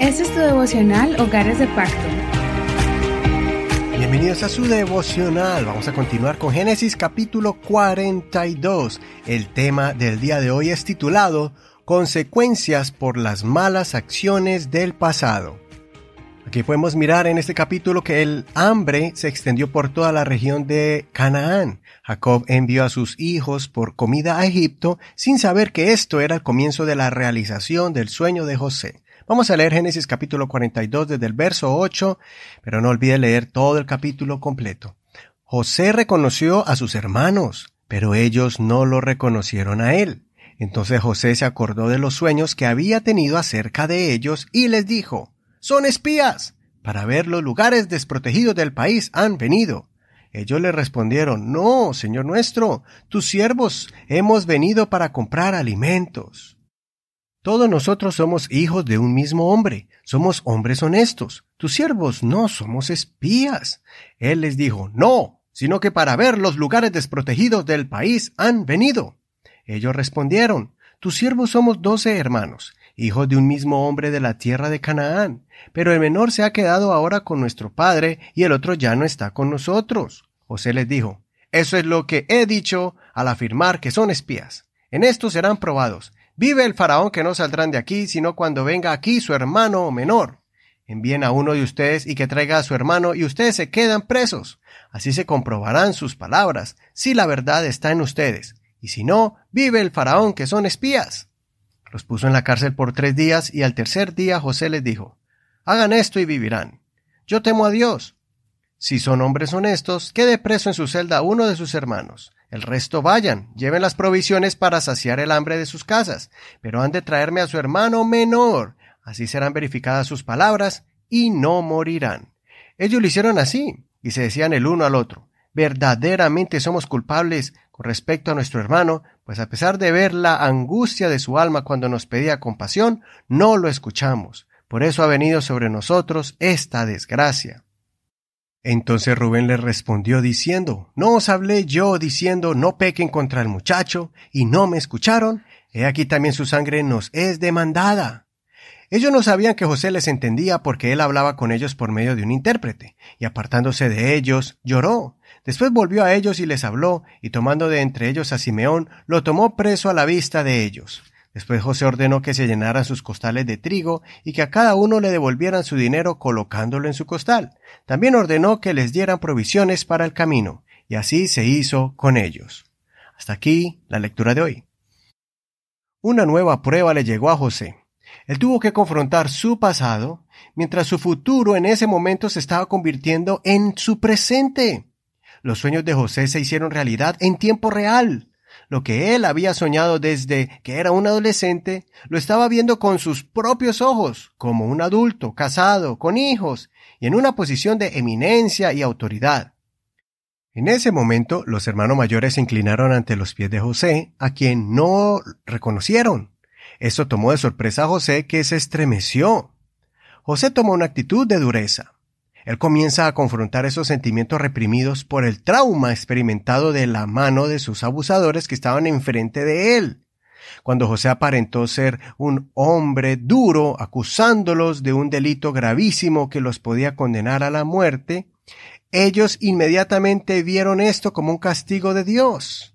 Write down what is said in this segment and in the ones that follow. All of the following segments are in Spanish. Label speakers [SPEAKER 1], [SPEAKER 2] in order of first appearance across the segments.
[SPEAKER 1] Este es tu devocional Hogares de Pacto.
[SPEAKER 2] Bienvenidos a su devocional. Vamos a continuar con Génesis capítulo 42. El tema del día de hoy es titulado Consecuencias por las malas acciones del pasado. Aquí podemos mirar en este capítulo que el hambre se extendió por toda la región de Canaán. Jacob envió a sus hijos por comida a Egipto sin saber que esto era el comienzo de la realización del sueño de José. Vamos a leer Génesis capítulo 42 desde el verso 8, pero no olvide leer todo el capítulo completo. José reconoció a sus hermanos, pero ellos no lo reconocieron a él. Entonces José se acordó de los sueños que había tenido acerca de ellos y les dijo, Son espías. Para ver los lugares desprotegidos del país han venido. Ellos le respondieron, No, Señor nuestro, tus siervos hemos venido para comprar alimentos. Todos nosotros somos hijos de un mismo hombre, somos hombres honestos. Tus siervos no somos espías. Él les dijo, no, sino que para ver los lugares desprotegidos del país han venido. Ellos respondieron, tus siervos somos doce hermanos, hijos de un mismo hombre de la tierra de Canaán, pero el menor se ha quedado ahora con nuestro padre y el otro ya no está con nosotros. José les dijo, eso es lo que he dicho al afirmar que son espías. En esto serán probados Vive el faraón que no saldrán de aquí, sino cuando venga aquí su hermano menor. Envíen a uno de ustedes y que traiga a su hermano y ustedes se quedan presos. Así se comprobarán sus palabras, si la verdad está en ustedes. Y si no, vive el faraón que son espías. Los puso en la cárcel por tres días y al tercer día José les dijo, Hagan esto y vivirán. Yo temo a Dios. Si son hombres honestos, quede preso en su celda uno de sus hermanos. El resto vayan, lleven las provisiones para saciar el hambre de sus casas, pero han de traerme a su hermano menor. Así serán verificadas sus palabras y no morirán. Ellos lo hicieron así, y se decían el uno al otro, verdaderamente somos culpables con respecto a nuestro hermano, pues a pesar de ver la angustia de su alma cuando nos pedía compasión, no lo escuchamos. Por eso ha venido sobre nosotros esta desgracia. Entonces Rubén le respondió diciendo, ¿No os hablé yo diciendo, no pequen contra el muchacho, y no me escucharon? He aquí también su sangre nos es demandada. Ellos no sabían que José les entendía porque él hablaba con ellos por medio de un intérprete, y apartándose de ellos, lloró. Después volvió a ellos y les habló, y tomando de entre ellos a Simeón, lo tomó preso a la vista de ellos. Después José ordenó que se llenaran sus costales de trigo y que a cada uno le devolvieran su dinero colocándolo en su costal. También ordenó que les dieran provisiones para el camino, y así se hizo con ellos. Hasta aquí la lectura de hoy. Una nueva prueba le llegó a José. Él tuvo que confrontar su pasado, mientras su futuro en ese momento se estaba convirtiendo en su presente. Los sueños de José se hicieron realidad en tiempo real. Lo que él había soñado desde que era un adolescente, lo estaba viendo con sus propios ojos, como un adulto, casado, con hijos, y en una posición de eminencia y autoridad. En ese momento, los hermanos mayores se inclinaron ante los pies de José, a quien no reconocieron. Esto tomó de sorpresa a José, que se estremeció. José tomó una actitud de dureza. Él comienza a confrontar esos sentimientos reprimidos por el trauma experimentado de la mano de sus abusadores que estaban enfrente de él. Cuando José aparentó ser un hombre duro, acusándolos de un delito gravísimo que los podía condenar a la muerte, ellos inmediatamente vieron esto como un castigo de Dios.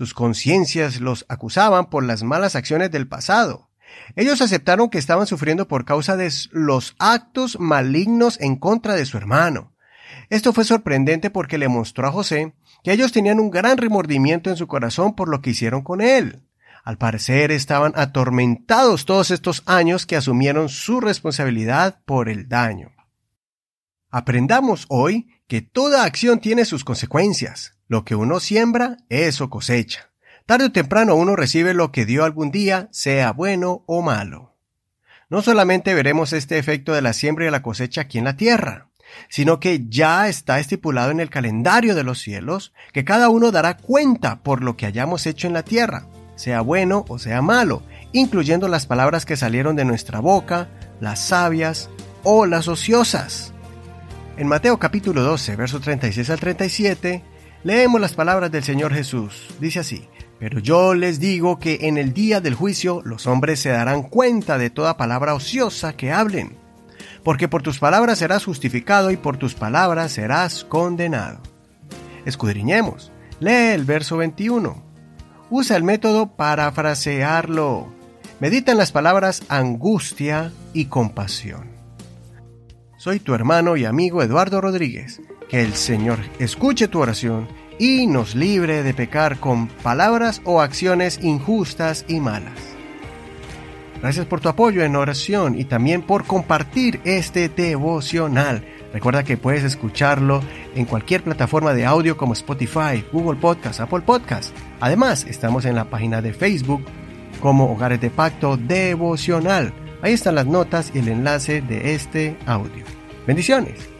[SPEAKER 2] Sus conciencias los acusaban por las malas acciones del pasado. Ellos aceptaron que estaban sufriendo por causa de los actos malignos en contra de su hermano. Esto fue sorprendente porque le mostró a José que ellos tenían un gran remordimiento en su corazón por lo que hicieron con él. Al parecer estaban atormentados todos estos años que asumieron su responsabilidad por el daño. Aprendamos hoy que toda acción tiene sus consecuencias. Lo que uno siembra, eso cosecha. Tarde o temprano uno recibe lo que dio algún día, sea bueno o malo. No solamente veremos este efecto de la siembra y la cosecha aquí en la tierra, sino que ya está estipulado en el calendario de los cielos que cada uno dará cuenta por lo que hayamos hecho en la tierra, sea bueno o sea malo, incluyendo las palabras que salieron de nuestra boca, las sabias o las ociosas. En Mateo capítulo 12, verso 36 al 37, leemos las palabras del Señor Jesús. Dice así, Pero yo les digo que en el día del juicio los hombres se darán cuenta de toda palabra ociosa que hablen, porque por tus palabras serás justificado y por tus palabras serás condenado. Escudriñemos. Lee el verso 21. Usa el método parafrasearlo. Medita en las palabras angustia y compasión. Soy tu hermano y amigo Eduardo Rodríguez. Que el Señor escuche tu oración y nos libre de pecar con palabras o acciones injustas y malas. Gracias por tu apoyo en oración y también por compartir este devocional. Recuerda que puedes escucharlo en cualquier plataforma de audio como Spotify, Google Podcast, Apple Podcast. Además, estamos en la página de Facebook como Hogares de Pacto Devocional. Ahí están las notas y el enlace de este audio. Bendiciones.